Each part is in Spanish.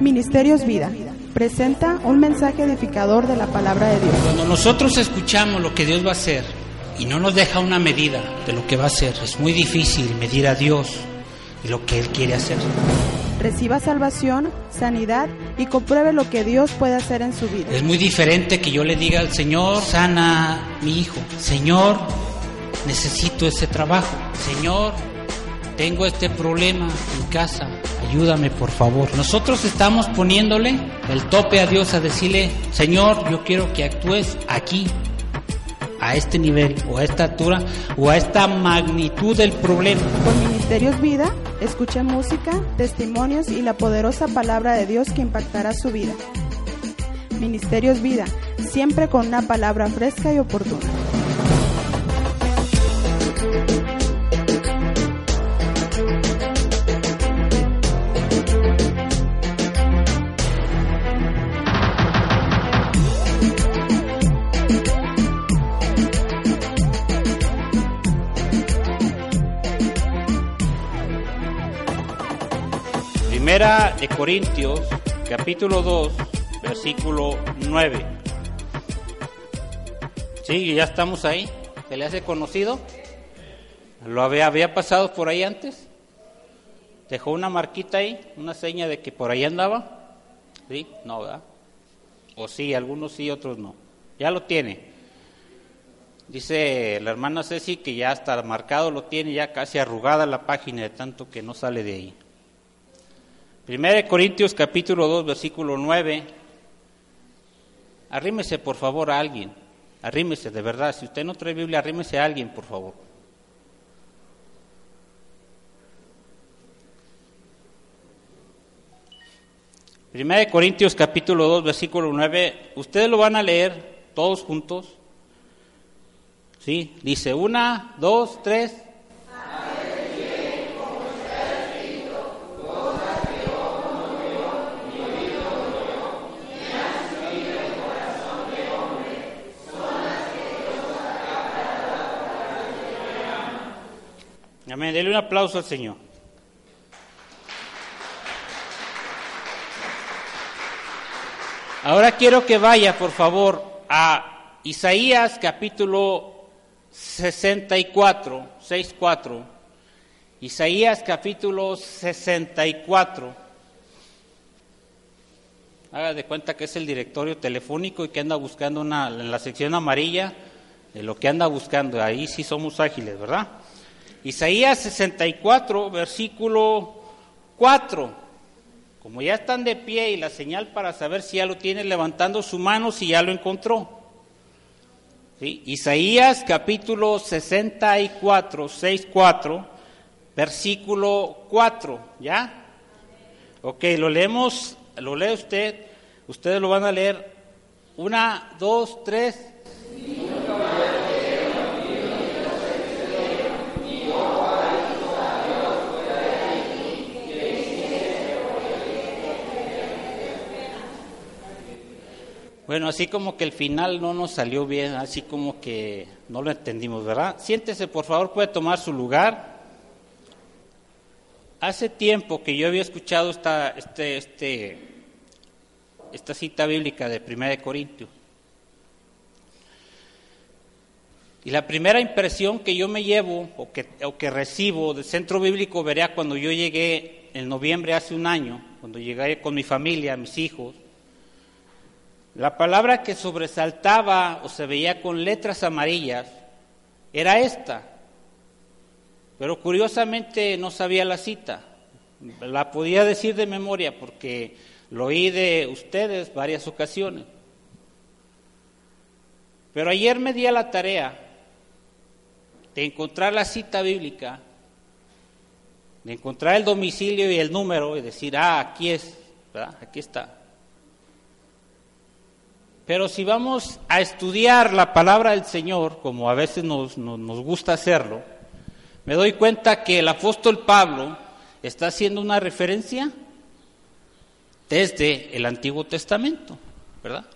Ministerios Vida presenta un mensaje edificador de la palabra de Dios. Cuando nosotros escuchamos lo que Dios va a hacer y no nos deja una medida de lo que va a hacer, es muy difícil medir a Dios y lo que Él quiere hacer. Reciba salvación, sanidad y compruebe lo que Dios puede hacer en su vida. Es muy diferente que yo le diga al Señor, sana mi hijo. Señor, necesito ese trabajo. Señor, tengo este problema en casa. Ayúdame, por favor. Nosotros estamos poniéndole el tope a Dios a decirle, Señor, yo quiero que actúes aquí, a este nivel, o a esta altura, o a esta magnitud del problema. Con Ministerios Vida, escuche música, testimonios y la poderosa palabra de Dios que impactará su vida. Ministerios Vida, siempre con una palabra fresca y oportuna. De Corintios, capítulo 2, versículo 9. Sí, ya estamos ahí. ¿Se le hace conocido? ¿Lo había, había pasado por ahí antes? ¿Dejó una marquita ahí? ¿Una seña de que por ahí andaba? ¿Sí? No, ¿verdad? O sí, algunos sí, otros no. Ya lo tiene. Dice la hermana Ceci que ya está marcado, lo tiene ya casi arrugada la página de tanto que no sale de ahí. Primera de Corintios capítulo 2 versículo 9. Arrímese por favor a alguien. Arrímese de verdad. Si usted no trae Biblia, arrímese a alguien por favor. Primera de Corintios capítulo 2 versículo 9. Ustedes lo van a leer todos juntos. ¿Sí? Dice una, dos, tres. Amén. Dele un aplauso al Señor. Ahora quiero que vaya, por favor, a Isaías capítulo 64, 64. Isaías capítulo 64. Haga de cuenta que es el directorio telefónico y que anda buscando una, en la sección amarilla de lo que anda buscando. Ahí sí somos ágiles, ¿verdad? Isaías 64, versículo 4. Como ya están de pie y la señal para saber si ya lo tiene levantando su mano, si ya lo encontró. ¿Sí? Isaías capítulo 64, 6, 4, versículo 4, ¿ya? Ok, lo leemos, lo lee usted, ustedes lo van a leer. Una, dos, tres. Bueno, así como que el final no nos salió bien, así como que no lo entendimos, ¿verdad? Siéntese, por favor, puede tomar su lugar. Hace tiempo que yo había escuchado esta, este, este, esta cita bíblica de 1 Corintios. Y la primera impresión que yo me llevo o que, o que recibo del centro bíblico Berea cuando yo llegué en noviembre hace un año, cuando llegué con mi familia, mis hijos, la palabra que sobresaltaba o se veía con letras amarillas era esta, pero curiosamente no sabía la cita. La podía decir de memoria porque lo oí de ustedes varias ocasiones. Pero ayer me di a la tarea de encontrar la cita bíblica, de encontrar el domicilio y el número y decir, ah, aquí es, ¿verdad? Aquí está. Pero si vamos a estudiar la palabra del Señor, como a veces nos, nos, gusta hacerlo, me doy cuenta que el apóstol Pablo está haciendo una referencia desde el Antiguo Testamento, ¿verdad?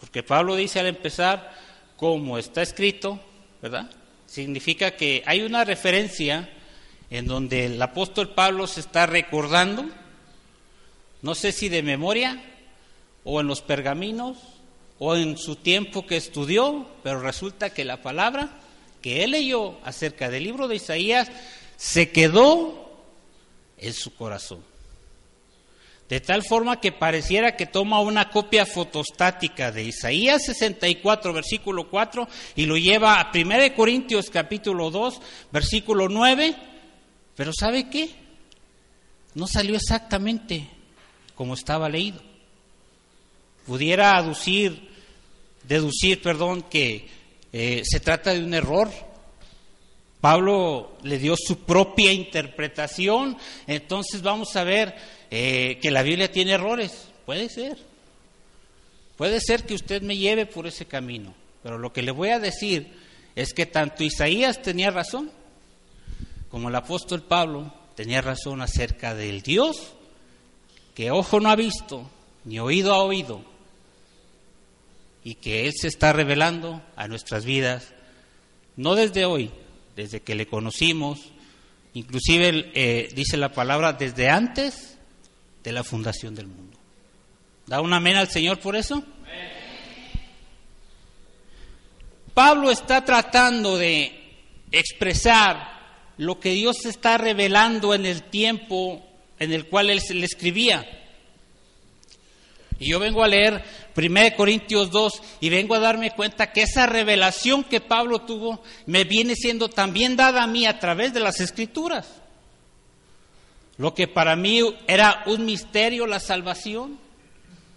Porque Pablo dice al empezar, como está escrito, ¿verdad? Significa que hay una referencia en donde el apóstol Pablo se está recordando no sé si de memoria o en los pergaminos o en su tiempo que estudió, pero resulta que la palabra que él leyó acerca del libro de Isaías se quedó en su corazón. De tal forma que pareciera que toma una copia fotostática de Isaías 64, versículo 4, y lo lleva a 1 Corintios capítulo 2, versículo 9, pero ¿sabe qué? No salió exactamente como estaba leído. Pudiera aducir, deducir, perdón, que eh, se trata de un error. Pablo le dio su propia interpretación, entonces vamos a ver eh, que la Biblia tiene errores. Puede ser. Puede ser que usted me lleve por ese camino, pero lo que le voy a decir es que tanto Isaías tenía razón como el apóstol Pablo tenía razón acerca del Dios que ojo no ha visto, ni oído ha oído, y que Él se está revelando a nuestras vidas, no desde hoy, desde que le conocimos, inclusive eh, dice la palabra desde antes de la fundación del mundo. ¿Da un amén al Señor por eso? Pablo está tratando de expresar lo que Dios está revelando en el tiempo en el cual él le escribía. Y yo vengo a leer 1 Corintios 2 y vengo a darme cuenta que esa revelación que Pablo tuvo me viene siendo también dada a mí a través de las escrituras. Lo que para mí era un misterio, la salvación,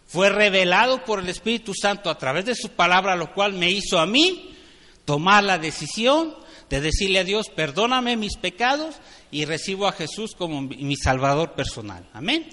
fue revelado por el Espíritu Santo a través de su palabra, lo cual me hizo a mí tomar la decisión de decirle a Dios, perdóname mis pecados y recibo a Jesús como mi Salvador personal. Amén.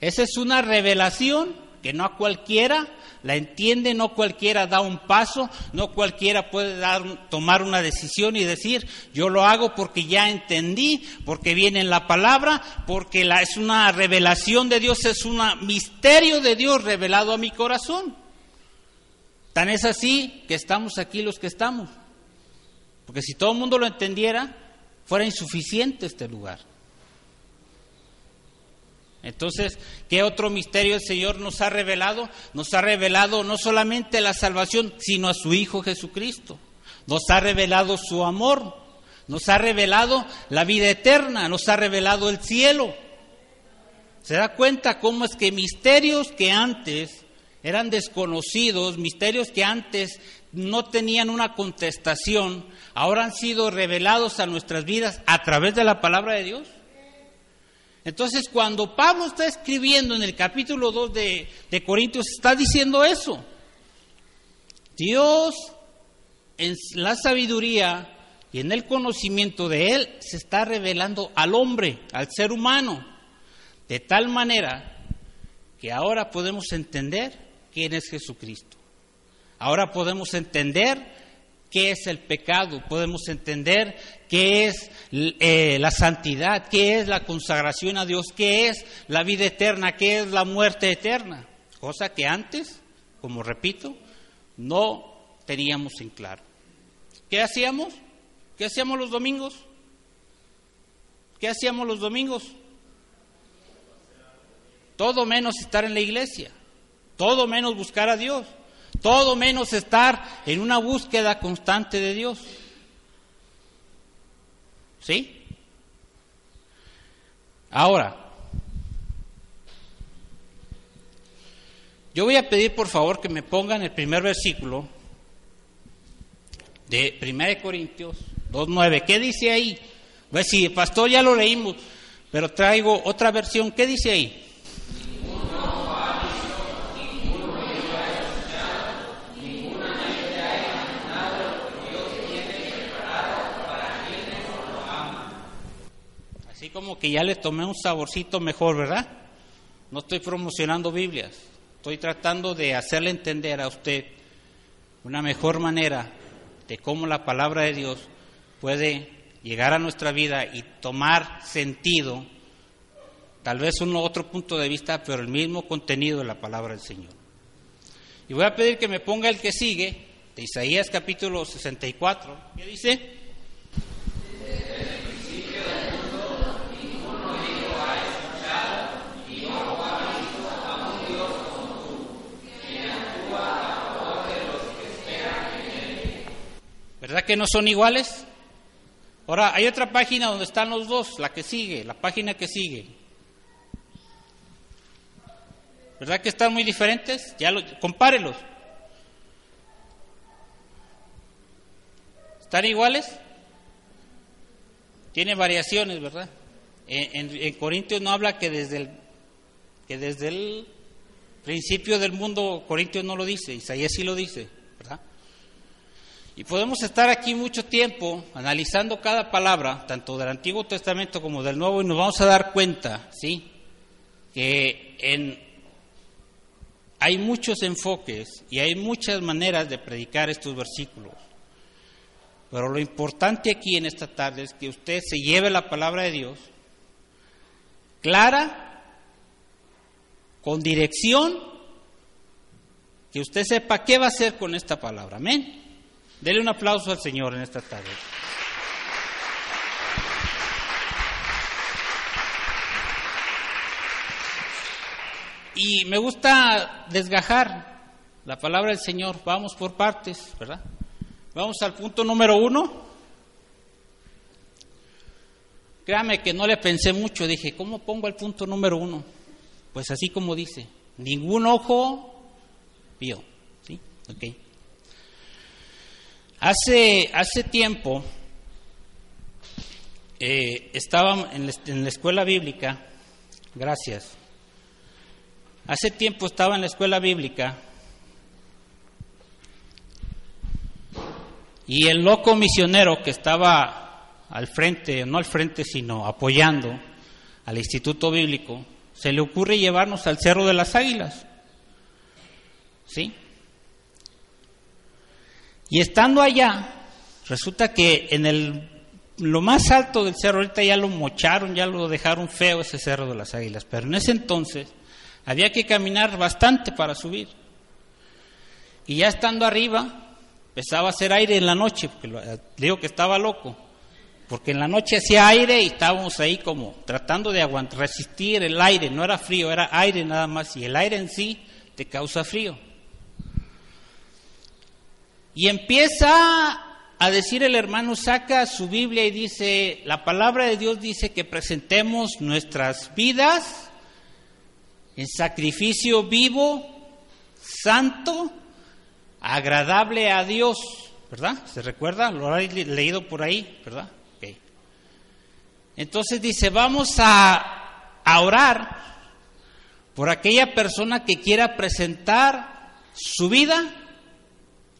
Esa es una revelación que no a cualquiera la entiende, no cualquiera da un paso, no cualquiera puede dar, tomar una decisión y decir, yo lo hago porque ya entendí, porque viene en la palabra, porque la, es una revelación de Dios, es un misterio de Dios revelado a mi corazón. Tan es así que estamos aquí los que estamos. Porque si todo el mundo lo entendiera, fuera insuficiente este lugar. Entonces, ¿qué otro misterio el Señor nos ha revelado? Nos ha revelado no solamente la salvación, sino a su Hijo Jesucristo. Nos ha revelado su amor, nos ha revelado la vida eterna, nos ha revelado el cielo. ¿Se da cuenta cómo es que misterios que antes eran desconocidos, misterios que antes no tenían una contestación, ahora han sido revelados a nuestras vidas a través de la palabra de Dios. Entonces, cuando Pablo está escribiendo en el capítulo 2 de, de Corintios, está diciendo eso. Dios, en la sabiduría y en el conocimiento de Él, se está revelando al hombre, al ser humano, de tal manera que ahora podemos entender quién es Jesucristo. Ahora podemos entender qué es el pecado, podemos entender qué es eh, la santidad, qué es la consagración a Dios, qué es la vida eterna, qué es la muerte eterna, cosa que antes, como repito, no teníamos en claro. ¿Qué hacíamos? ¿Qué hacíamos los domingos? ¿Qué hacíamos los domingos? Todo menos estar en la iglesia, todo menos buscar a Dios. Todo menos estar en una búsqueda constante de Dios. ¿Sí? Ahora, yo voy a pedir por favor que me pongan el primer versículo de 1 Corintios 2.9. ¿Qué dice ahí? Pues sí, pastor, ya lo leímos, pero traigo otra versión. ¿Qué dice ahí? Como que ya le tomé un saborcito mejor, ¿verdad? No estoy promocionando Biblias, estoy tratando de hacerle entender a usted una mejor manera de cómo la palabra de Dios puede llegar a nuestra vida y tomar sentido, tal vez un otro punto de vista, pero el mismo contenido de la palabra del Señor. Y voy a pedir que me ponga el que sigue, de Isaías capítulo 64, ¿qué dice? Que no son iguales? Ahora, hay otra página donde están los dos, la que sigue, la página que sigue. ¿Verdad que están muy diferentes? Ya lo, compárelos. ¿Están iguales? Tiene variaciones, ¿verdad? En, en, Corintios no habla que desde el que desde el principio del mundo Corintios no lo dice, Isaías sí lo dice, ¿verdad? Y podemos estar aquí mucho tiempo analizando cada palabra, tanto del Antiguo Testamento como del Nuevo, y nos vamos a dar cuenta, ¿sí? Que en, hay muchos enfoques y hay muchas maneras de predicar estos versículos. Pero lo importante aquí en esta tarde es que usted se lleve la palabra de Dios clara, con dirección, que usted sepa qué va a hacer con esta palabra. Amén. Dele un aplauso al Señor en esta tarde. Y me gusta desgajar la palabra del Señor. Vamos por partes, ¿verdad? Vamos al punto número uno. Créame que no le pensé mucho, dije, ¿cómo pongo el punto número uno? Pues así como dice, ningún ojo vio. ¿Sí? Ok. Hace, hace tiempo eh, estaba en en la escuela bíblica, gracias. Hace tiempo estaba en la escuela bíblica Y el loco misionero que estaba al frente, no al frente, sino apoyando al Instituto Bíblico, se le ocurre llevarnos al Cerro de las Águilas. ¿Sí? Y estando allá, resulta que en el lo más alto del cerro, ahorita ya lo mocharon, ya lo dejaron feo ese Cerro de las Águilas, pero en ese entonces había que caminar bastante para subir. Y ya estando arriba, empezaba a hacer aire en la noche, porque eh, digo que estaba loco, porque en la noche hacía aire y estábamos ahí como tratando de aguantar, resistir el aire, no era frío, era aire nada más, y el aire en sí te causa frío. Y empieza a decir el hermano, saca su Biblia y dice, la palabra de Dios dice que presentemos nuestras vidas en sacrificio vivo, santo agradable a Dios, ¿verdad? ¿Se recuerda? Lo ha leído por ahí, ¿verdad? Entonces dice, vamos a orar por aquella persona que quiera presentar su vida,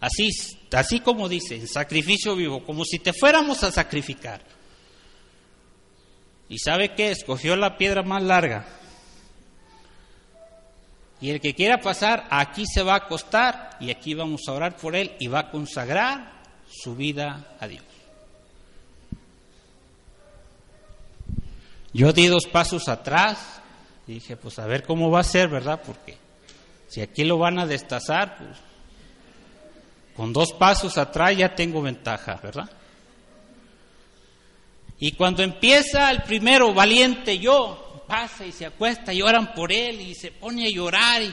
así, así como dice, en sacrificio vivo, como si te fuéramos a sacrificar. ¿Y sabe qué? Escogió la piedra más larga. Y el que quiera pasar, aquí se va a acostar y aquí vamos a orar por él y va a consagrar su vida a Dios. Yo di dos pasos atrás y dije, pues a ver cómo va a ser, ¿verdad? Porque si aquí lo van a destazar, pues con dos pasos atrás ya tengo ventaja, ¿verdad? Y cuando empieza el primero, valiente yo, pasa y se acuesta y oran por él y se pone a llorar y,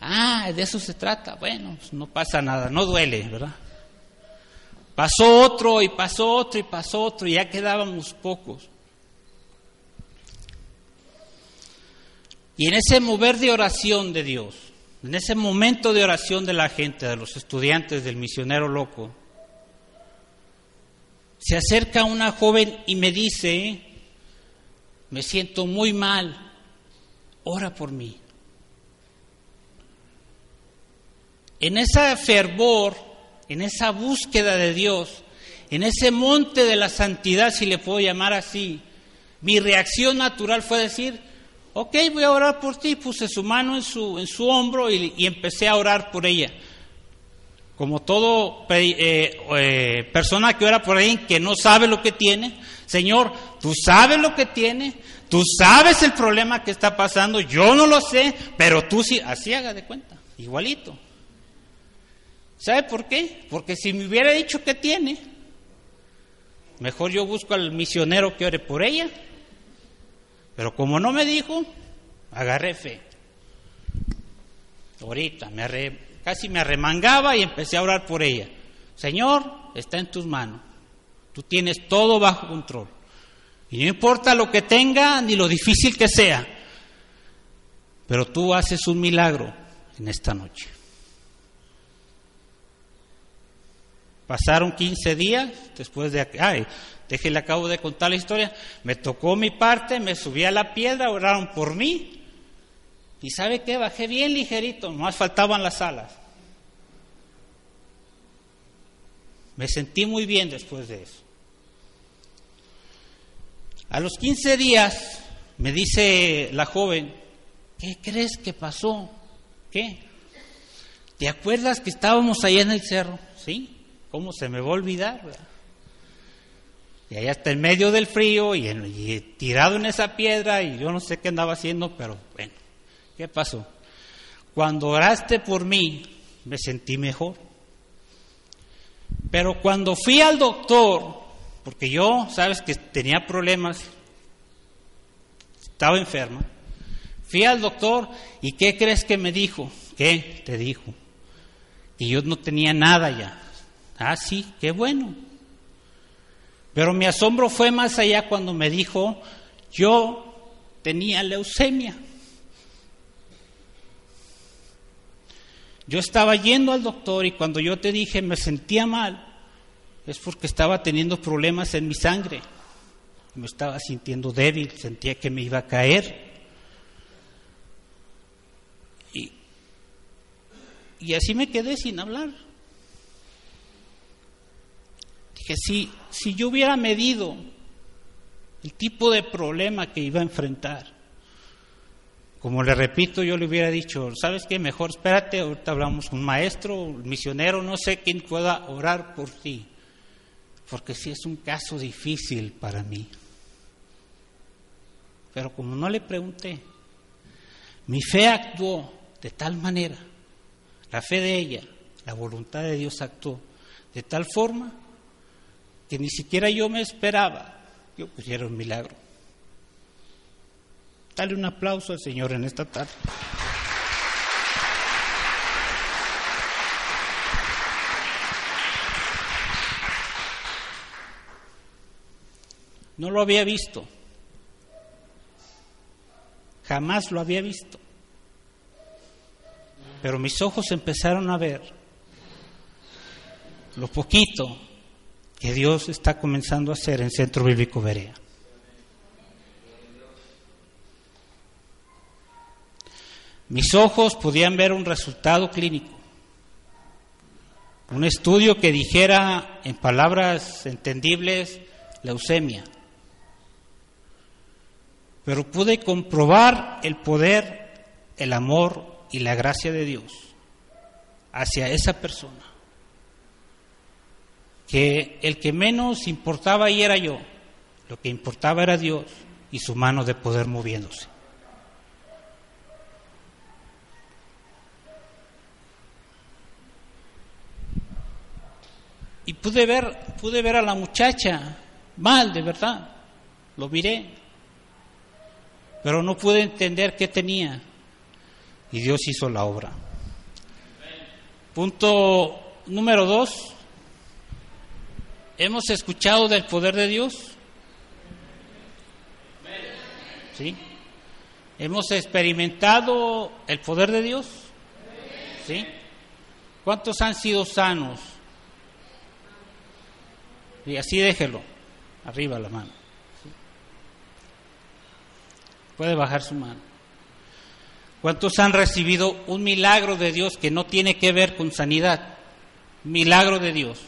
ah, de eso se trata. Bueno, pues no pasa nada, no duele, ¿verdad? Pasó otro y pasó otro y pasó otro y ya quedábamos pocos. Y en ese mover de oración de Dios, en ese momento de oración de la gente, de los estudiantes del misionero loco, se acerca una joven y me dice, me siento muy mal, ora por mí. En ese fervor, en esa búsqueda de Dios, en ese monte de la santidad, si le puedo llamar así, mi reacción natural fue decir, ok, voy a orar por ti, puse su mano en su, en su hombro y, empecé a orar por ella. Como todo eh, eh, persona que ora por alguien que no sabe lo que tiene, Señor, tú sabes lo que tiene, tú sabes el problema que está pasando, yo no lo sé, pero tú sí, así haga de cuenta, igualito. ¿Sabe por qué? Porque si me hubiera dicho que tiene, mejor yo busco al misionero que ore por ella. Pero como no me dijo, agarré fe. Ahorita me casi me arremangaba y empecé a orar por ella. Señor, está en tus manos. Tú tienes todo bajo control. Y no importa lo que tenga ni lo difícil que sea, pero tú haces un milagro en esta noche. Pasaron 15 días después de... Ay, déjele acabo de contar la historia. Me tocó mi parte, me subí a la piedra, oraron por mí. Y sabe qué, bajé bien ligerito, más faltaban las alas. Me sentí muy bien después de eso. A los 15 días me dice la joven, ¿qué crees que pasó? ¿Qué? ¿Te acuerdas que estábamos allá en el cerro? Sí. ¿Cómo se me va a olvidar? Y allá está en medio del frío y, y, tirado en esa piedra y yo no sé qué andaba haciendo, pero bueno, ¿qué pasó? Cuando oraste por mí, me sentí mejor. Pero cuando fui al doctor, porque yo, sabes que tenía problemas, estaba enferma, fui al doctor y ¿qué crees que me dijo? ¿Qué? Te dijo. Y yo no tenía nada ya. Ah, sí, qué bueno. Pero mi asombro fue más allá cuando me dijo, yo tenía leucemia. Yo estaba yendo al doctor y cuando yo te dije me sentía mal, es porque estaba teniendo problemas en mi sangre. Me estaba sintiendo débil, sentía que me iba a caer. Y, y así me quedé sin hablar. Dije, si, si yo hubiera medido el tipo de problema que iba a enfrentar, como le repito, yo le hubiera dicho, ¿sabes qué? Mejor espérate, ahorita hablamos un maestro, un misionero, no sé quién pueda orar por ti, porque sí es un caso difícil para mí. Pero como no le pregunté, mi fe actuó de tal manera, la fe de ella, la voluntad de Dios actuó de tal forma que ni siquiera yo me esperaba que ocurriera un milagro. Dale un aplauso al Señor en esta tarde. No lo había visto. Jamás lo había visto. Pero mis ojos empezaron a ver lo poquito que Dios está comenzando a hacer en Centro Bíblico Berea. Mis ojos podían ver un resultado clínico, un estudio que dijera en palabras entendibles leucemia, pero pude comprobar el poder, el amor y la gracia de Dios hacia esa persona, que el que menos importaba ahí era yo, lo que importaba era Dios y su mano de poder moviéndose. Y pude ver, pude ver a la muchacha mal, de verdad. Lo miré. Pero no pude entender qué tenía. Y Dios hizo la obra. Punto número dos. ¿Hemos escuchado del poder de Dios? ¿Sí? ¿Hemos experimentado el poder de Dios? ¿Sí? ¿Cuántos han sido sanos? Y así déjelo, arriba la mano. Puede bajar su mano. ¿Cuántos han recibido un milagro de Dios que no tiene que ver con sanidad? Milagro de Dios.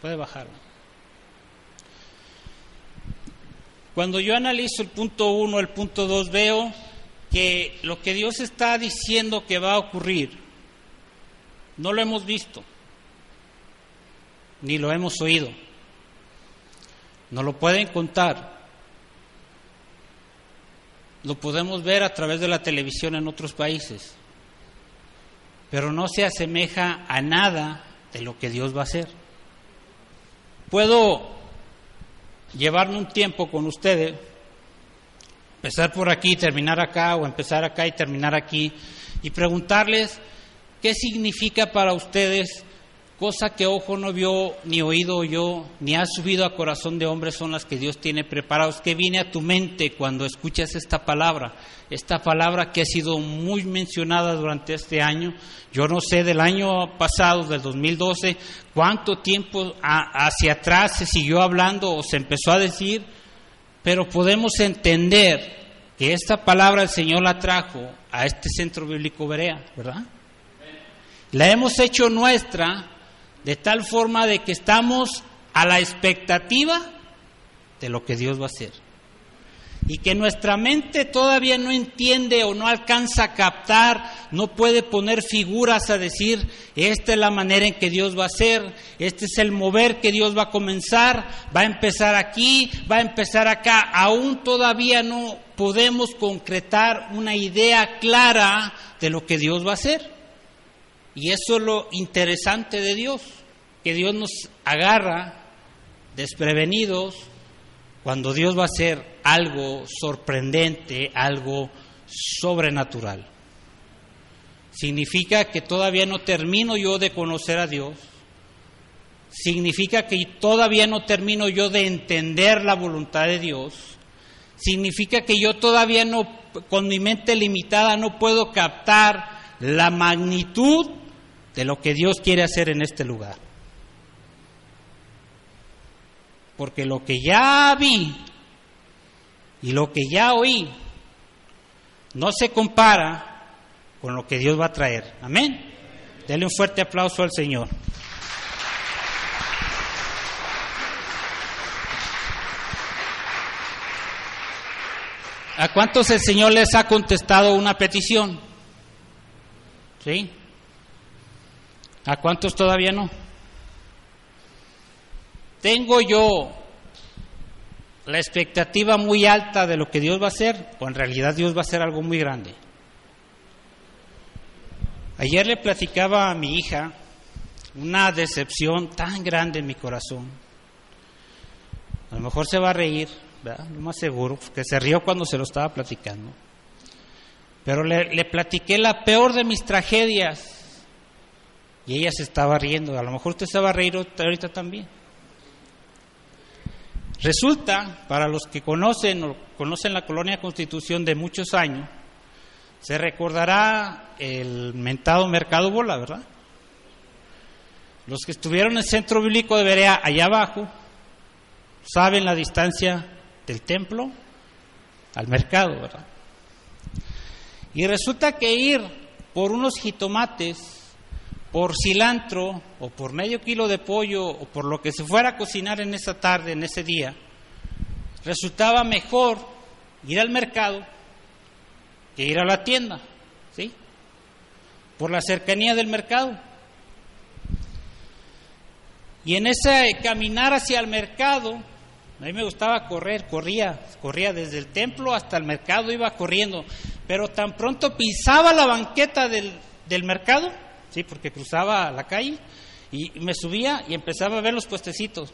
Puede bajarlo. Cuando yo analizo el punto 1, el punto 2, veo que lo que Dios está diciendo que va a ocurrir, no lo hemos visto ni lo hemos oído. No lo pueden contar. Lo podemos ver a través de la televisión en otros países, pero no se asemeja a nada de lo que Dios va a hacer. Puedo llevarme un tiempo con ustedes, empezar por aquí, terminar acá, o empezar acá y terminar aquí, y preguntarles qué significa para ustedes cosa que ojo no vio, ni oído oyó, ni ha subido a corazón de hombre son las que Dios tiene preparados. ¿Qué viene a tu mente cuando escuchas esta palabra? Esta palabra que ha sido muy mencionada durante este año. Yo no sé del año pasado, del 2012, cuánto tiempo hacia atrás se siguió hablando o se empezó a decir, pero podemos entender que esta palabra el Señor la trajo a este centro bíblico Berea, ¿verdad? La hemos hecho nuestra de tal forma de que estamos a la expectativa de lo que Dios va a hacer. Y que nuestra mente todavía no entiende o no alcanza a captar, no puede poner figuras a decir, esta es la manera en que Dios va a hacer, este es el mover que Dios va a comenzar, va a empezar aquí, va a empezar acá. Aún todavía no podemos concretar una idea clara de lo que Dios va a hacer. Y eso es lo interesante de Dios, que Dios nos agarra desprevenidos cuando Dios va a hacer algo sorprendente, algo sobrenatural. Significa que todavía no termino yo de conocer a Dios. Significa que todavía no termino yo de entender la voluntad de Dios. Significa que yo todavía no, con mi mente limitada, no puedo captar la magnitud de lo que Dios quiere hacer en este lugar. Porque lo que ya vi y lo que ya oí no se compara con lo que Dios va a traer. Amén. Dele un fuerte aplauso al Señor. ¿A cuántos el Señor les ha contestado una petición? ¿Sí? ¿A cuántos todavía no? ¿Tengo yo la expectativa muy alta de lo que Dios va a hacer o en realidad Dios va a hacer algo muy grande? Ayer le platicaba a mi hija una decepción tan grande en mi corazón. A lo mejor se va a reír, ¿verdad? lo más seguro, porque se rió cuando se lo estaba platicando. Pero le, le platiqué la peor de mis tragedias y ella se estaba riendo. A lo mejor usted se va a reír ahorita también. Resulta, para los que conocen o conocen la colonia Constitución de muchos años, se recordará el mentado Mercado Bola, ¿verdad? Los que estuvieron en el centro bíblico de Berea, allá abajo, saben la distancia del templo al mercado, ¿verdad? Y resulta que ir por unos jitomates por cilantro o por medio kilo de pollo o por lo que se fuera a cocinar en esa tarde, en ese día, resultaba mejor ir al mercado que ir a la tienda, ¿sí? Por la cercanía del mercado. Y en ese caminar hacia el mercado, a mí me gustaba correr, corría, corría desde el templo hasta el mercado, iba corriendo, pero tan pronto pisaba la banqueta del, del mercado, sí, porque cruzaba la calle y me subía y empezaba a ver los puestecitos.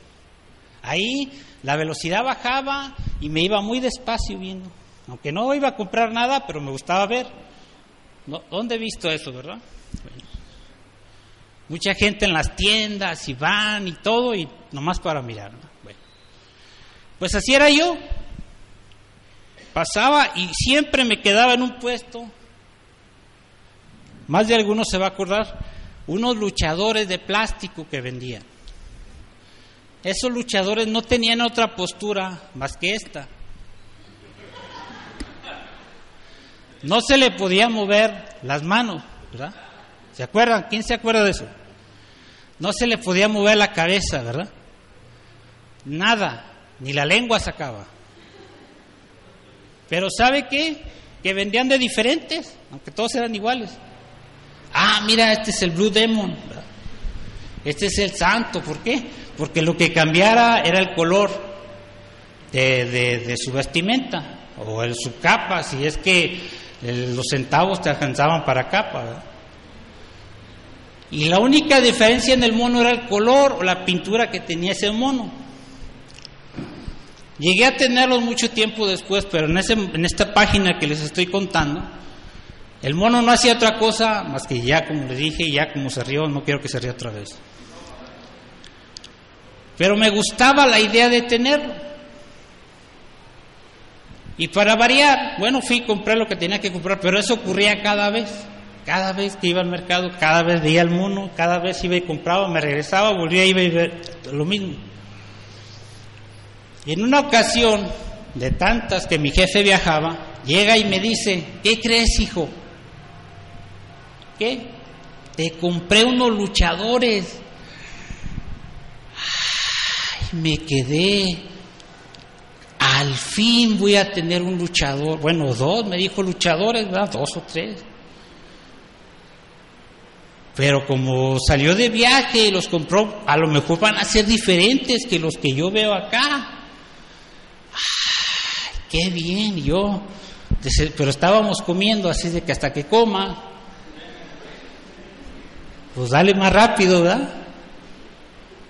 Ahí la velocidad bajaba y me iba muy despacio viendo. Aunque no iba a comprar nada, pero me gustaba ver. ¿Dónde he visto eso, verdad? mucha gente en las tiendas y van y todo y nomás para mirar. Bueno, pues así era yo. Pasaba y siempre me quedaba en un puesto más de algunos se va a acordar, unos luchadores de plástico que vendían. Esos luchadores no tenían otra postura más que esta. No se le podía mover las manos, ¿verdad? ¿Se acuerdan? ¿Quién se acuerda de eso? No se le podía mover la cabeza, ¿verdad? Nada, ni la lengua sacaba. Pero ¿sabe qué? Que vendían de diferentes, aunque todos eran iguales. Ah, mira, este es el Blue Demon. Este es el santo. ¿Por qué? Porque lo que cambiara era el color de, su vestimenta o el, su capa, si es que los centavos te alcanzaban para capa. Y la única diferencia en el mono era el color o la pintura que tenía ese mono. Llegué a tenerlos mucho tiempo después, pero en, ese, en esta página que les estoy contando, el mono no hacía otra cosa más que ya, como le dije, ya como se rió, no quiero que se ría otra vez. Pero me gustaba la idea de tenerlo. Y para variar, bueno, fui y compré lo que tenía que comprar, pero eso ocurría cada vez. Cada vez que iba al mercado, cada vez veía el mono, cada vez iba y compraba, me regresaba, volvía, iba y ver lo mismo. Y en una ocasión, de tantas que mi jefe viajaba, llega y me dice, ¿qué crees, hijo? ¿Qué? Te compré unos luchadores. Ay, me quedé. Al fin voy a tener un luchador. Bueno, dos, me dijo luchadores, ¿verdad? Dos o tres. Pero como salió de viaje y los compró, a lo mejor van a ser diferentes que los que yo veo acá. Ay, qué bien, yo. Pero estábamos comiendo, así de que hasta que coma, pues dale más rápido, ¿verdad?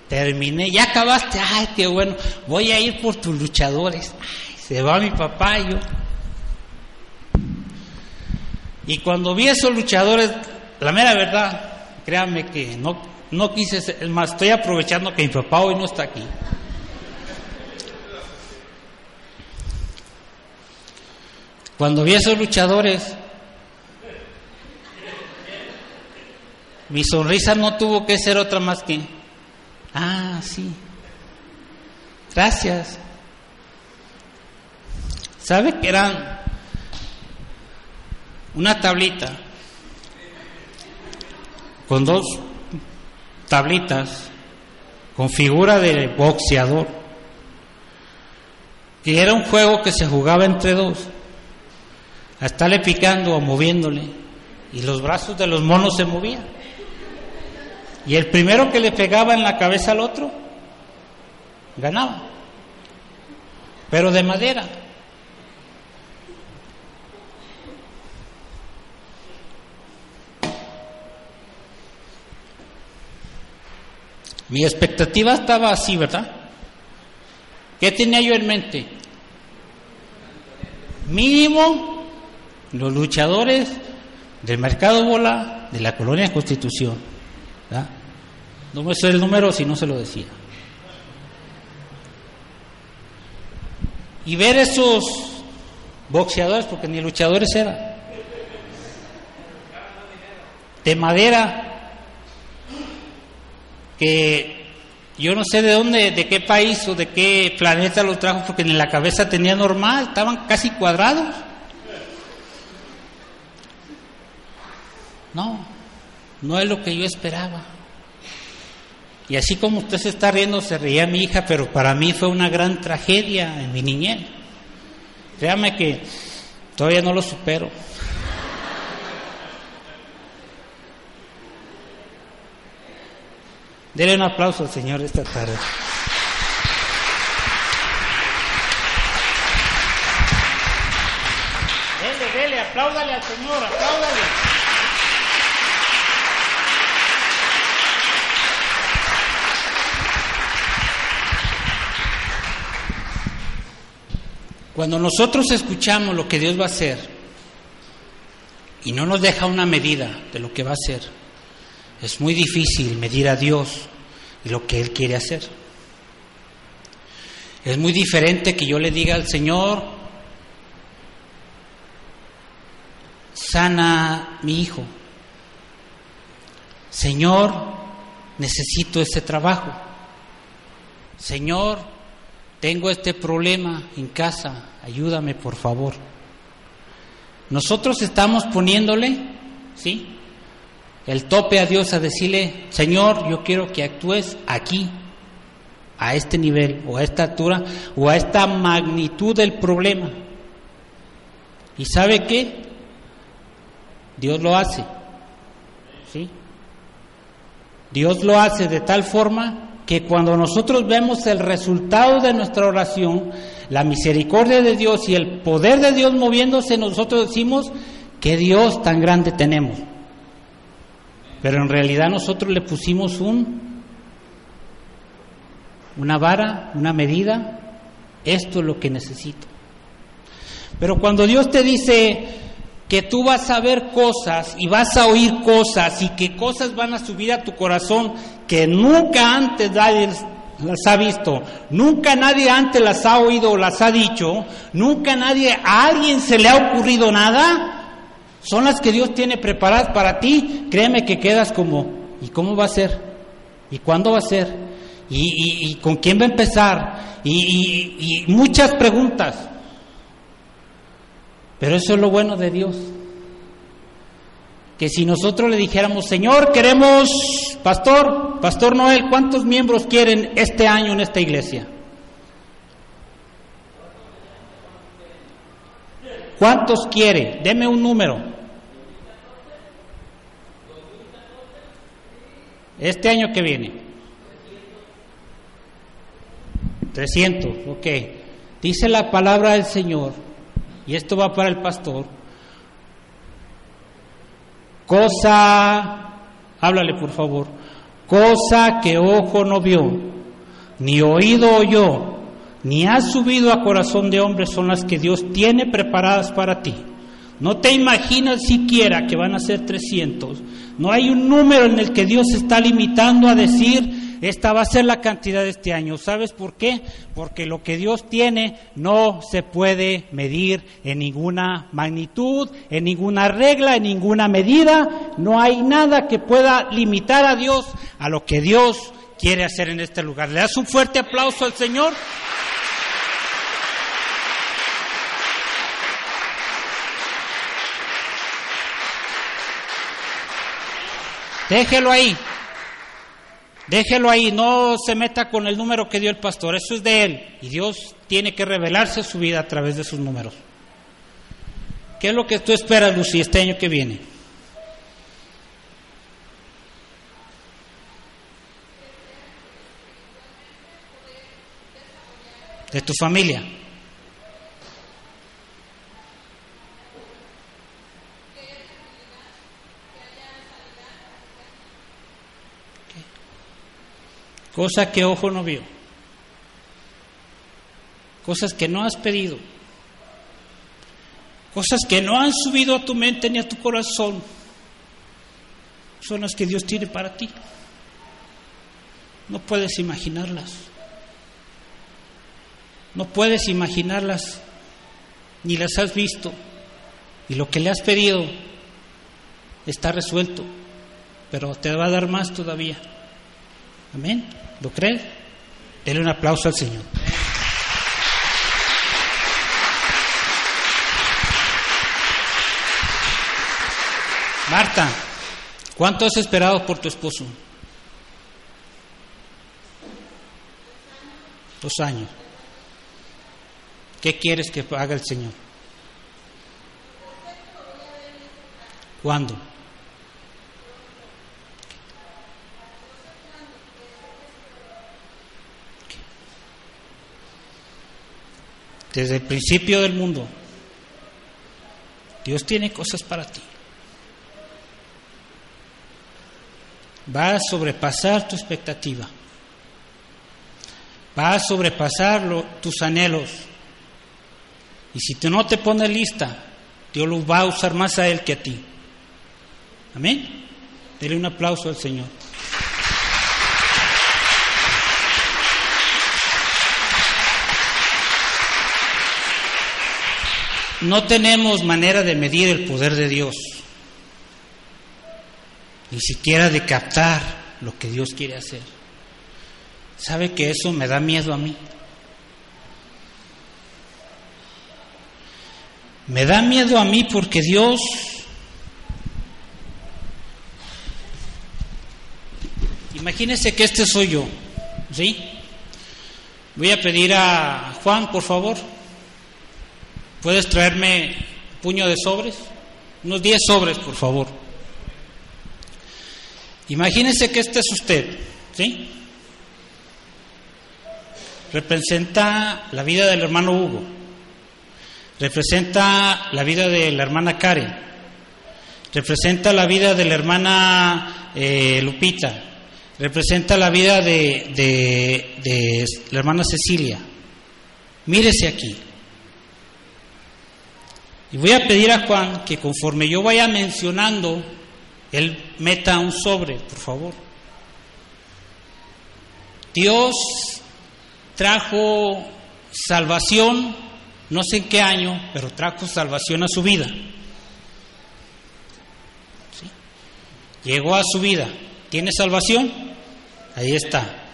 Terminé, ya acabaste, ay, qué bueno, voy a ir por tus luchadores. Ay, se va mi papá y yo. Y cuando vi esos luchadores, la mera verdad, créanme que no, no quise, ser, más, estoy aprovechando que mi papá hoy no está aquí. Cuando vi esos luchadores, mi sonrisa no tuvo que ser otra más que, ah, sí, gracias. ¿Sabe que eran una tablita con dos tablitas con figura de boxeador? Y era un juego que se jugaba entre dos, a estarle picando o moviéndole, y los brazos de los monos se movían. Y el primero que le pegaba en la cabeza al otro, ganaba. Pero de madera. Mi expectativa estaba así, ¿verdad? ¿Qué tenía yo en mente? Mínimo los luchadores del mercado bola de la colonia Constitución. No me sé el número si no se lo decía. Y ver esos boxeadores, porque ni luchadores eran, de madera, que yo no sé de dónde, de qué país o de qué planeta los trajo, porque en la cabeza tenía normal, estaban casi cuadrados. No, no es lo que yo esperaba. Y así como usted se está riendo, se reía mi hija, pero para mí fue una gran tragedia en mi niñez. Créame que todavía no lo supero. Dele un aplauso al Señor esta tarde. Dele, dele, apláudale al Señor, apláudale. Cuando nosotros escuchamos lo que Dios va a hacer y no nos deja una medida de lo que va a hacer, es muy difícil medir a Dios y lo que Él quiere hacer. Es muy diferente que yo le diga al Señor, sana mi hijo. Señor, necesito este trabajo. Señor, tengo este problema en casa, ayúdame por favor. Nosotros estamos poniéndole, ¿sí? El tope a Dios a decirle, Señor, yo quiero que actúes aquí, a este nivel, o a esta altura, o a esta magnitud del problema. ¿Y sabe qué? Dios lo hace, ¿sí? Dios lo hace de tal forma que cuando nosotros vemos el resultado de nuestra oración, la misericordia de Dios y el poder de Dios moviéndose, nosotros decimos, ¿qué Dios tan grande tenemos? Pero en realidad nosotros le pusimos un una vara, una medida, esto es lo que necesito. Pero cuando Dios te dice que tú vas a ver cosas y vas a oír cosas y que cosas van a subir a tu corazón que nunca antes nadie las ha visto, nunca nadie antes las ha oído o las ha dicho, nunca nadie, a alguien se le ha ocurrido nada, son las que Dios tiene preparadas para ti, créeme que quedas como, ¿y cómo va a ser? ¿Y cuándo va a ser? ¿Y, con quién va a empezar? y muchas preguntas. Pero eso es lo bueno de Dios. Que si nosotros le dijéramos, Señor, queremos, pastor, pastor Noel, ¿cuántos miembros quieren este año en esta iglesia? ¿Cuántos quiere? Deme un número. Este año que viene. 300, ok. Dice la palabra del Señor y esto va para el pastor, cosa, háblale por favor, cosa que ojo no vio, ni oído oyó, ni ha subido a corazón de hombre son las que Dios tiene preparadas para ti. No te imaginas siquiera que van a ser 300. No hay un número en el que Dios está limitando a decir, esta va a ser la cantidad de este año. ¿Sabes por qué? Porque lo que Dios tiene no se puede medir en ninguna magnitud, en ninguna regla, en ninguna medida. No hay nada que pueda limitar a Dios a lo que Dios quiere hacer en este lugar. ¿Le das un fuerte aplauso al Señor? Déjelo ahí. Déjelo ahí, no se meta con el número que dio el pastor, eso es de él. Y Dios tiene que revelarse su vida a través de sus números. ¿Qué es lo que tú esperas, Lucy, este año que viene? De tu familia. Cosa que ojo no vio, cosas que no has pedido, cosas que no han subido a tu mente ni a tu corazón, son las que Dios tiene para ti. No puedes imaginarlas. No puedes imaginarlas, ni las has visto. Y lo que le has pedido está resuelto, pero te va a dar más todavía. Amén. ¿Lo cree? Dele un aplauso al Señor. Marta, ¿cuánto has esperado por tu esposo? Dos años. ¿Qué quieres que haga el Señor? ¿Cuándo? Desde el principio del mundo, Dios tiene cosas para ti. Va a sobrepasar tu expectativa. Va a sobrepasar tus anhelos. Y si tú no te pones lista, Dios lo va a usar más a Él que a ti. Amén. Dele un aplauso al Señor. No tenemos manera de medir el poder de Dios, ni siquiera de captar lo que Dios quiere hacer. ¿Sabe que eso me da miedo a mí? Me da miedo a mí porque Dios Imagínese que este soy yo, ¿sí? Voy a pedir a Juan, por favor. ¿Puedes traerme puño de sobres? Unos 10 sobres, por favor. Imagínese que este es usted, ¿sí? Representa la vida del hermano Hugo, representa la vida de la hermana Karen, representa la vida de la hermana eh, Lupita, representa la vida de, de la hermana Cecilia. Mírese aquí. Y voy a pedir a Juan que conforme yo vaya mencionando, él meta un sobre, por favor. Dios trajo salvación, no sé en qué año, pero trajo salvación a su vida. Llegó a su vida. ¿Tiene salvación? Ahí está.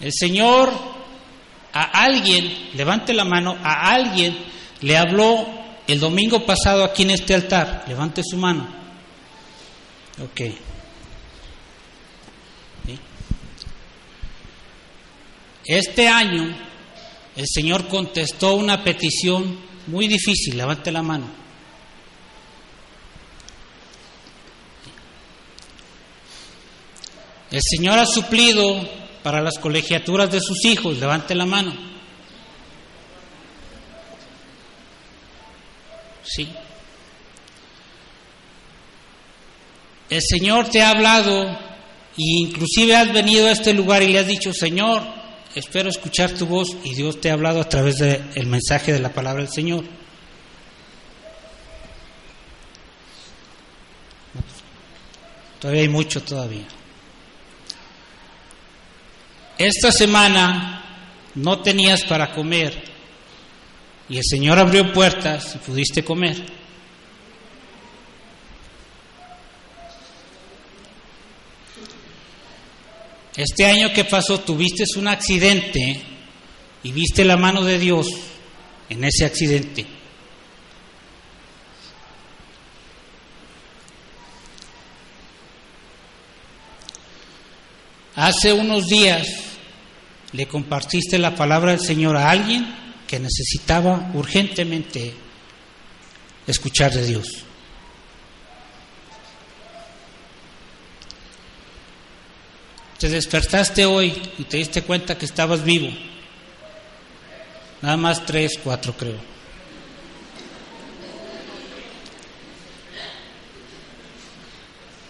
El Señor a alguien, levante la mano, a alguien le habló el domingo pasado aquí en este altar. Levante su mano. Ok. Este año el Señor contestó una petición muy difícil. Levante la mano. El Señor ha suplido para las colegiaturas de sus hijos. Levante la mano. Sí. El Señor te ha hablado e inclusive has venido a este lugar y le has dicho, Señor, espero escuchar tu voz y Dios te ha hablado a través del mensaje de la palabra del Señor. Todavía hay mucho todavía. Esta semana no tenías para comer y el Señor abrió puertas y pudiste comer. Este año que pasó tuviste un accidente y viste la mano de Dios en ese accidente. Hace unos días le compartiste la palabra del Señor a alguien que necesitaba urgentemente escuchar de Dios. Te despertaste hoy y te diste cuenta que estabas vivo. Nada más tres, cuatro creo.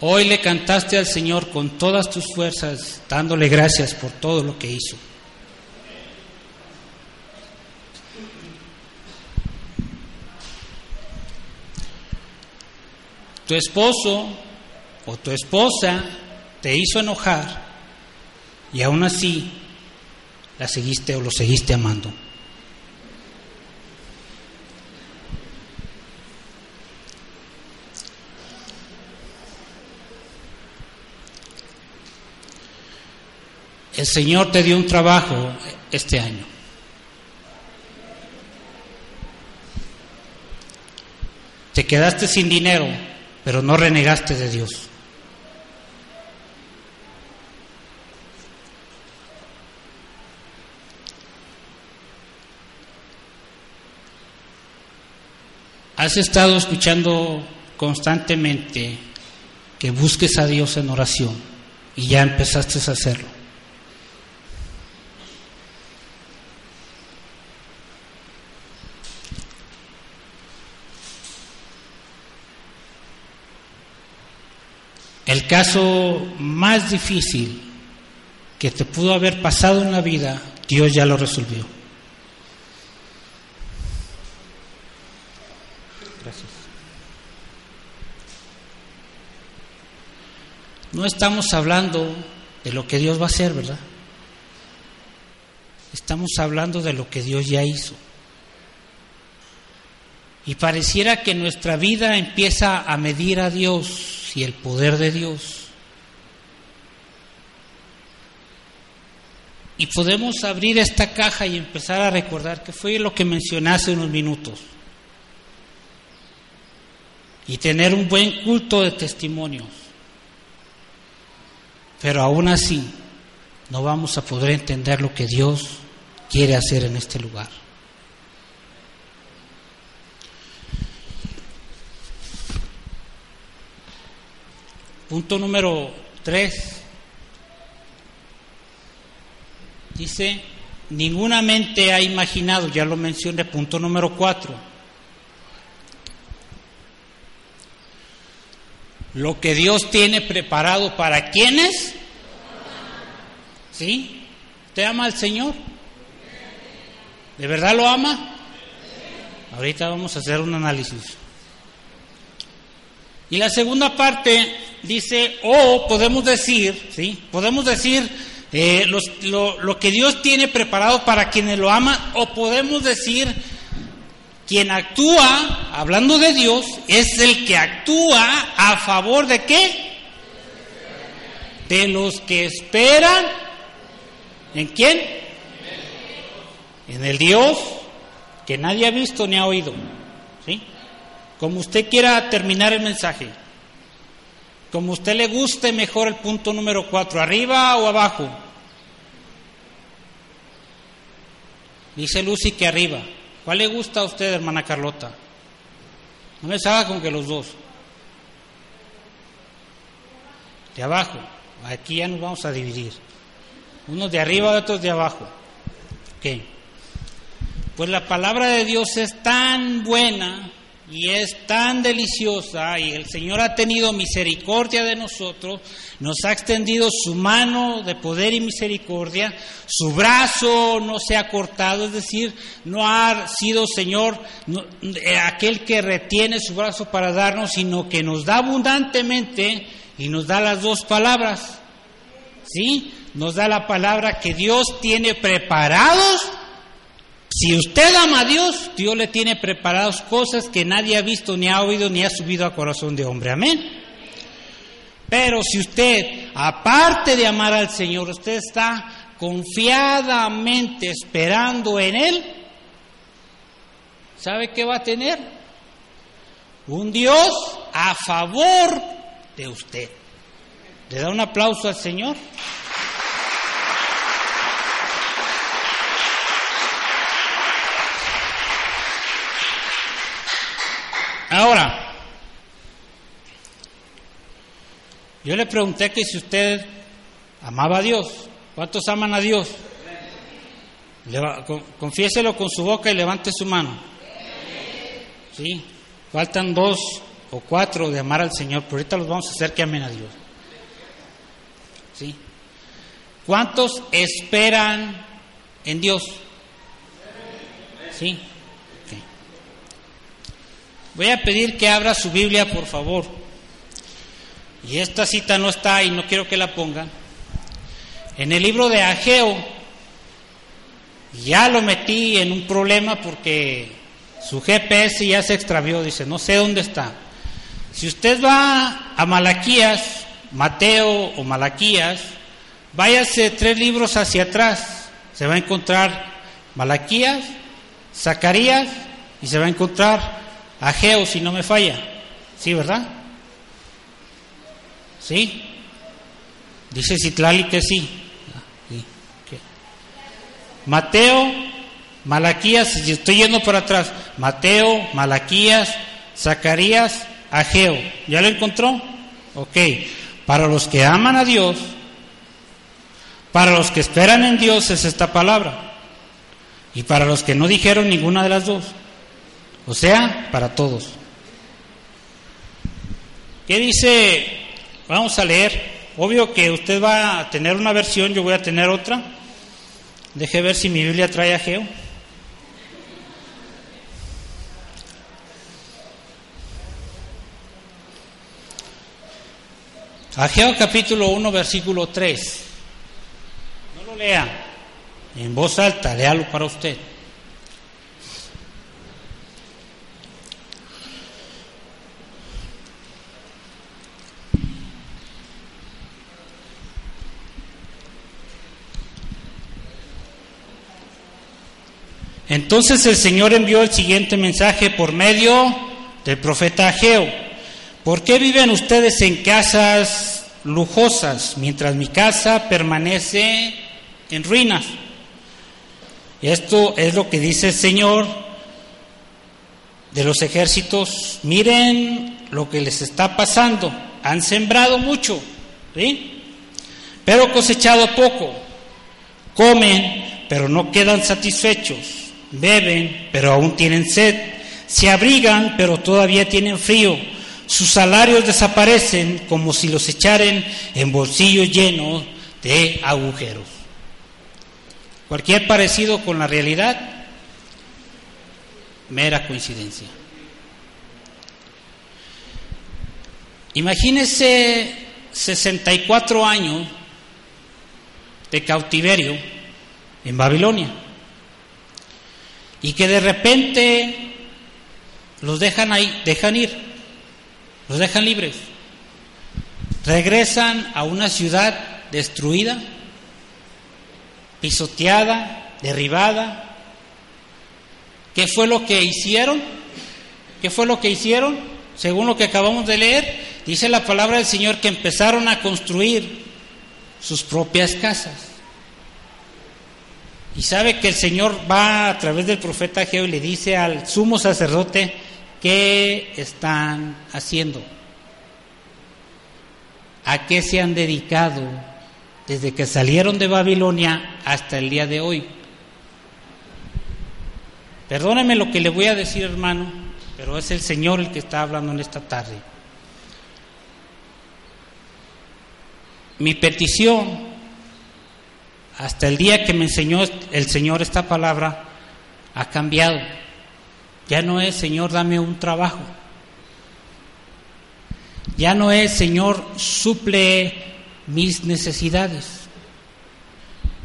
Hoy le cantaste al Señor con todas tus fuerzas, dándole gracias por todo lo que hizo. Tu esposo o tu esposa te hizo enojar y aún así la seguiste o lo seguiste amando. El Señor te dio un trabajo este año. Te quedaste sin dinero, pero no renegaste de Dios. Has estado escuchando constantemente que busques a Dios en oración y ya empezaste a hacerlo. El caso más difícil que te pudo haber pasado en la vida, Dios ya lo resolvió. Gracias. No estamos hablando de lo que Dios va a hacer, ¿verdad? Estamos hablando de lo que Dios ya hizo. Y pareciera que nuestra vida empieza a medir a Dios y el poder de Dios. Y podemos abrir esta caja y empezar a recordar que fue lo que mencioné hace unos minutos. Y tener un buen culto de testimonios. Pero aún así no vamos a poder entender lo que Dios quiere hacer en este lugar. Punto número tres. Dice, ninguna mente ha imaginado, ya lo mencioné, punto número cuatro. Lo que Dios tiene preparado para quienes. ¿Sí? ¿Te ama al Señor? ¿De verdad lo ama? Ahorita vamos a hacer un análisis. Y la segunda parte dice, o podemos decir, ¿sí? Podemos decir eh, los- lo, lo que Dios tiene preparado para quienes lo aman, o podemos decir, quien actúa, hablando de Dios, es el que actúa a favor de qué? De los que esperan. ¿En quién? En el Dios que nadie ha visto ni ha oído. ¿Sí? Como usted quiera terminar el mensaje. Como usted le guste mejor el punto número cuatro, arriba o abajo. Dice Lucy que arriba. ¿Cuál le gusta a usted, hermana Carlota? No me salga con que los dos. De abajo. Aquí ya nos vamos a dividir. Unos de arriba otros de abajo. Ok. Pues la palabra de Dios es tan buena y es tan deliciosa y el Señor ha tenido misericordia de nosotros, nos ha extendido su mano de poder y misericordia, su brazo no se ha cortado, es decir, no ha sido Señor eh, aquel que retiene su brazo para darnos, sino que nos da abundantemente y nos da las dos palabras. ¿Sí? Nos da la palabra que Dios tiene preparados si usted ama a Dios, Dios le tiene preparadas cosas que nadie ha visto, ni ha oído, ni ha subido a corazón de hombre. Amén. Pero si usted, aparte de amar al Señor, usted está confiadamente esperando en Él, ¿sabe qué va a tener? Un Dios a favor de usted. ¿Le da un aplauso al Señor? Ahora, yo le pregunté que si usted amaba a Dios, ¿cuántos aman a Dios? Confiéselo con su boca y levante su mano. Sí, faltan dos o cuatro de amar al Señor, pero ahorita los vamos a hacer que amen a Dios. Sí. ¿Cuántos esperan en Dios? Sí. Voy a pedir que abra su Biblia, por favor. Y esta cita no está y no quiero que la pongan. En el libro de Ageo, ya lo metí en un problema porque su GPS ya se extravió, dice, no sé dónde está. Si usted va a Malaquías, Mateo o Malaquías, váyase tres libros hacia atrás, se va a encontrar Malaquías, Zacarías y se va a encontrar Ageo, si no me falla. ¿Sí, verdad? ¿Sí? Dice Citlali que sí. Ok. Mateo, Malaquías, estoy yendo para atrás. Mateo, Malaquías, Zacarías, Ageo. ¿Ya lo encontró? Ok. Para los que aman a Dios, para los que esperan en Dios es esta palabra. Y para los que no dijeron ninguna de las dos. O sea, para todos. ¿Qué dice? Vamos a leer. Obvio que usted va a tener una versión, yo voy a tener otra. Deje ver si mi Biblia trae Ageo. Ageo capítulo 1, versículo 3. No lo lea en voz alta, léalo para usted. Entonces el Señor envió el siguiente mensaje por medio del profeta Ageo. ¿Por qué viven ustedes en casas lujosas mientras mi casa permanece en ruinas? Esto es lo que dice el Señor de los ejércitos. Miren lo que les está pasando. Han sembrado mucho. Pero cosechado poco. Comen, pero no quedan satisfechos. Beben, pero aún tienen sed. Se abrigan, pero todavía tienen frío. Sus salarios desaparecen como si los echaren en bolsillos llenos de agujeros. Cualquier parecido con la realidad, mera coincidencia. Imagínese 64 años de cautiverio en Babilonia. Y que de repente los dejan ahí, dejan ir, los dejan libres. Regresan a una ciudad destruida, pisoteada, derribada. ¿Qué fue lo que hicieron? ¿Qué fue lo que hicieron? Según lo que acabamos de leer, dice la palabra del Señor que empezaron a construir sus propias casas. Y sabe que el Señor va a través del profeta Geo y le dice al sumo sacerdote, ¿qué están haciendo? ¿A qué se han dedicado desde que salieron de Babilonia hasta el día de hoy? Perdóneme lo que le voy a decir, hermano, pero es el Señor el que está hablando en esta tarde. Mi petición hasta el día que me enseñó el Señor esta palabra, ha cambiado. Ya no es, Señor, dame un trabajo. Ya no es, Señor, suple mis necesidades.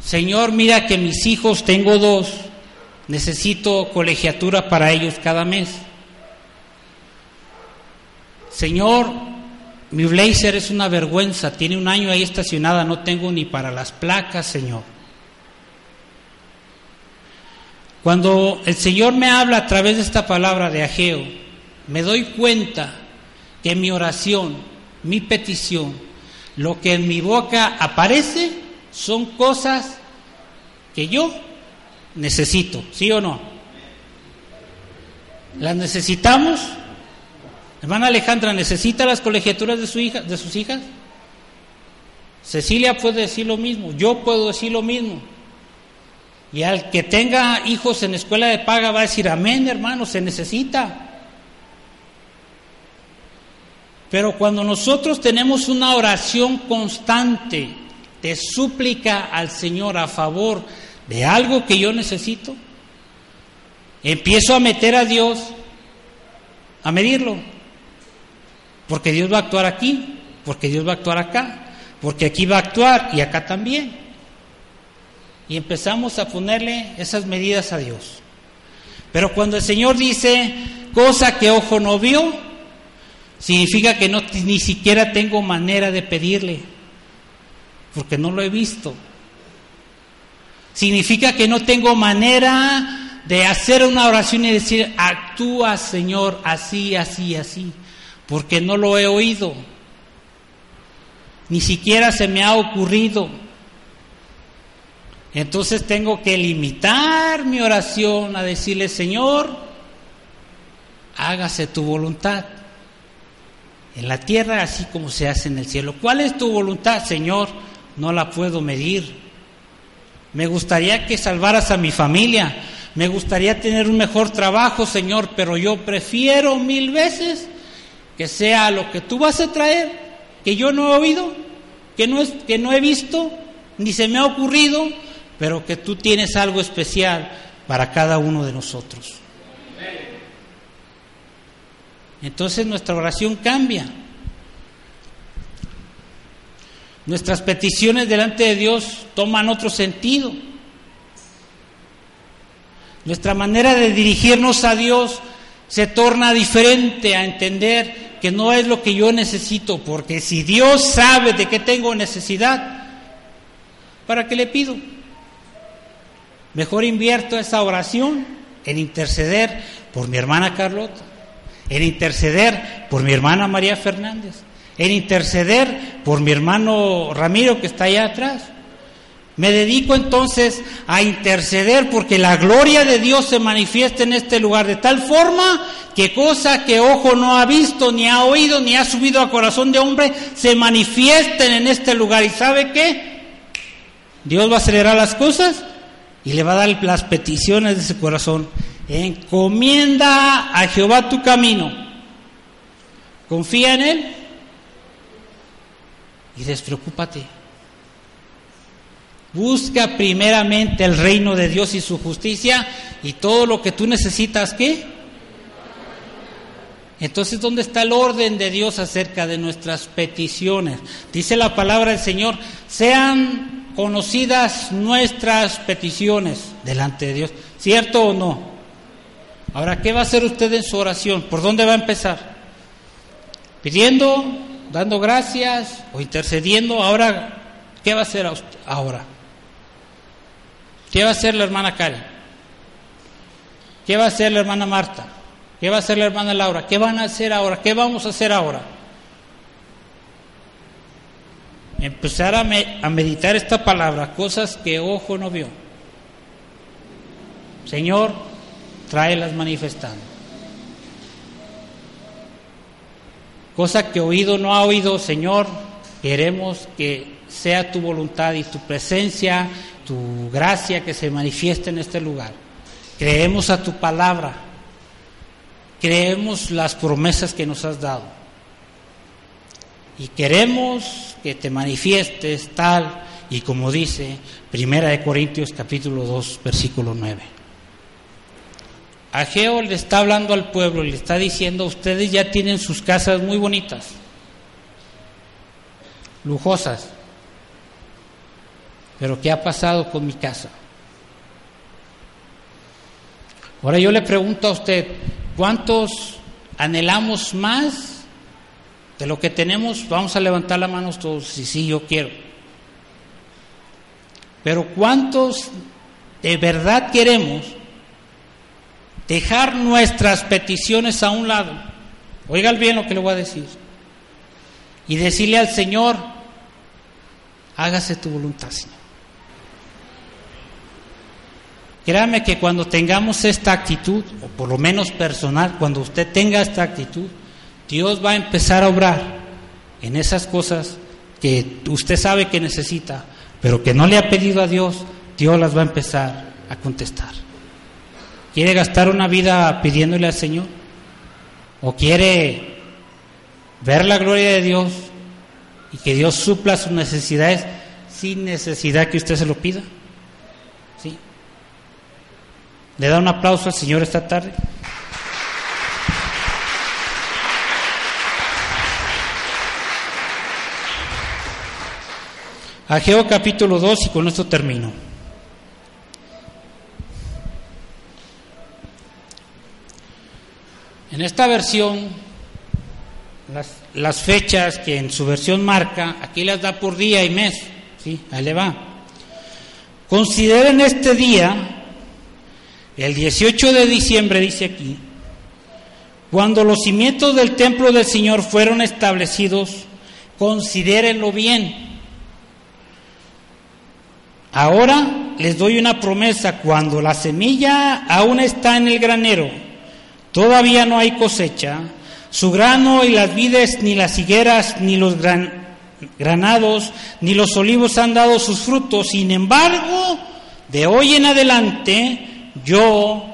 Señor, mira que mis hijos, tengo dos, necesito colegiatura para ellos cada mes. Señor, mi blazer es una vergüenza, tiene un año ahí estacionada, no tengo ni para las placas, Señor. Cuando el Señor me habla a través de esta palabra de Ageo, me doy cuenta que mi oración, mi petición, lo que en mi boca aparece son cosas que yo necesito, ¿sí o no? ¿Las necesitamos? Hermana Alejandra, ¿necesita las colegiaturas de, de sus hijas? Cecilia puede decir lo mismo, yo puedo decir lo mismo. Y al que tenga hijos en escuela de paga va a decir, amén hermano, se necesita. Pero cuando nosotros tenemos una oración constante de súplica al Señor a favor de algo que yo necesito, empiezo a meter a Dios a medirlo. Porque Dios va a actuar aquí, porque Dios va a actuar acá, porque aquí va a actuar y acá también. Y empezamos a ponerle esas medidas a Dios. Pero cuando el Señor dice cosa que ojo no vio, significa que no ni siquiera tengo manera de pedirle, porque no lo he visto. Significa que no tengo manera de hacer una oración y decir, actúa Señor, así, así, así porque no lo he oído, ni siquiera se me ha ocurrido. Entonces tengo que limitar mi oración a decirle, Señor, hágase tu voluntad en la tierra así como se hace en el cielo. ¿Cuál es tu voluntad, Señor? No la puedo medir. Me gustaría que salvaras a mi familia. Me gustaría tener un mejor trabajo, Señor, pero yo prefiero mil veces que sea lo que tú vas a traer, que yo no he oído, que no, es, que no he visto, ni se me ha ocurrido, pero que tú tienes algo especial para cada uno de nosotros. Entonces nuestra oración cambia. Nuestras peticiones delante de Dios toman otro sentido. Nuestra manera de dirigirnos a Dios se torna diferente a entender que no es lo que yo necesito, porque si Dios sabe de qué tengo necesidad, ¿para qué le pido? Mejor invierto esa oración en interceder por mi hermana Carlota, en interceder por mi hermana María Fernández, en interceder por mi hermano Ramiro que está allá atrás. Me dedico entonces a interceder porque la gloria de Dios se manifiesta en este lugar de tal forma que cosa que ojo no ha visto, ni ha oído, ni ha subido a corazón de hombre, se manifiesten en este lugar. ¿Y sabe qué? Dios va a acelerar las cosas y le va a dar las peticiones de ese corazón. Encomienda a Jehová tu camino. Confía en Él y despreocúpate. Busca primeramente el reino de Dios y su justicia y todo lo que tú necesitas, ¿qué? Entonces, ¿dónde está el orden de Dios acerca de nuestras peticiones? Dice la palabra del Señor, sean conocidas nuestras peticiones delante de Dios. ¿Cierto o no? Ahora, ¿qué va a hacer usted en su oración? ¿Por dónde va a empezar? ¿Pidiendo, dando gracias o intercediendo? Ahora, ¿qué va a hacer ahora? ¿Qué va a hacer la hermana Karen? ¿Qué va a hacer la hermana Marta? ¿Qué va a hacer la hermana Laura? ¿Qué van a hacer ahora? ¿Qué vamos a hacer ahora? Empezar a, meditar esta palabra, cosas que ojo no vio. Señor, tráelas manifestando. Cosa que oído no ha oído, Señor, queremos que sea tu voluntad y tu presencia, tu gracia que se manifieste en este lugar. Creemos a tu palabra, creemos las promesas que nos has dado y queremos que te manifiestes tal y como dice Primera de Corintios capítulo 2 versículo 9. Ageo le está hablando al pueblo y le está diciendo, ustedes ya tienen sus casas muy bonitas, lujosas, pero ¿qué ha pasado con mi casa? Ahora yo le pregunto a usted, ¿cuántos anhelamos más de lo que tenemos? Vamos a levantar la mano todos, si sí, yo quiero. Pero ¿cuántos de verdad queremos dejar nuestras peticiones a un lado? Oigan bien lo que le voy a decir. Y decirle al Señor, hágase tu voluntad, Señor. Créame que cuando tengamos esta actitud, o por lo menos personal, cuando usted tenga esta actitud, Dios va a empezar a obrar en esas cosas que usted sabe que necesita, pero que no le ha pedido a Dios, Dios las va a empezar a contestar. ¿Quiere gastar una vida pidiéndole al Señor? ¿O quiere ver la gloria de Dios y que Dios supla sus necesidades sin necesidad que usted se lo pida? ¿Le da un aplauso al Señor esta tarde? Ageo capítulo 2 y con esto termino. En esta versión, las, las, fechas que en su versión marca, aquí las da por día y mes, ¿sí? Ahí le va. Consideren este día el 18 de diciembre dice aquí, cuando los cimientos del templo del Señor fueron establecidos, considérenlo bien. Ahora les doy una promesa, cuando la semilla aún está en el granero, todavía no hay cosecha, su grano y las vides, ni las higueras, ni los granados, ni los olivos han dado sus frutos, sin embargo, de hoy en adelante, yo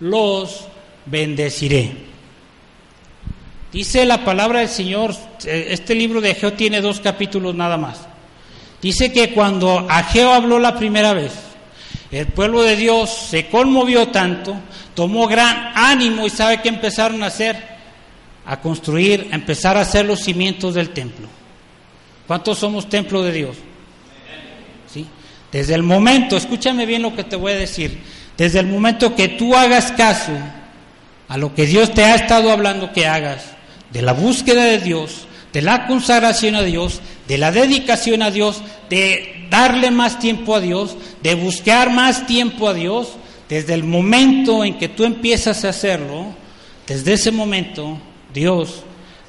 los bendeciré. Dice la palabra del Señor, eh, este libro de Ageo tiene dos capítulos nada más. Dice que cuando Ageo habló la primera vez, el pueblo de Dios se conmovió tanto, tomó gran ánimo y sabe que empezaron a hacer, a construir, a empezar a hacer los cimientos del templo. ¿Cuántos somos templo de Dios? ¿Sí? Desde el momento, escúchame bien lo que te voy a decir, desde el momento que tú hagas caso a lo que Dios te ha estado hablando que hagas, de la búsqueda de Dios, de la consagración a Dios, de la dedicación a Dios, de darle más tiempo a Dios, de buscar más tiempo a Dios, desde el momento en que tú empiezas a hacerlo, desde ese momento Dios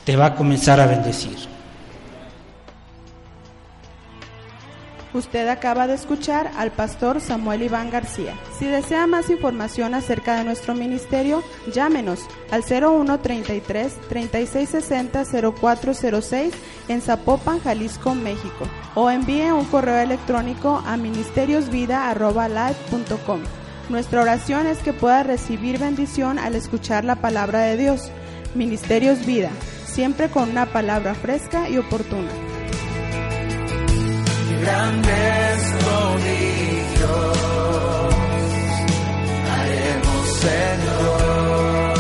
te va a comenzar a bendecir. Usted acaba de escuchar al pastor Samuel Iván García. Si desea más información acerca de nuestro ministerio, llámenos al 0133 3660 0406 en Zapopan, Jalisco, México, o envíe un correo electrónico a ministeriosvida@live.com. Nuestra oración es que pueda recibir bendición al escuchar la palabra de Dios. Ministerios Vida, siempre con una palabra fresca y oportuna grandes prodigios haremos Señor.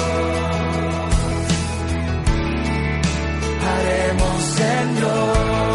Haremos Señor.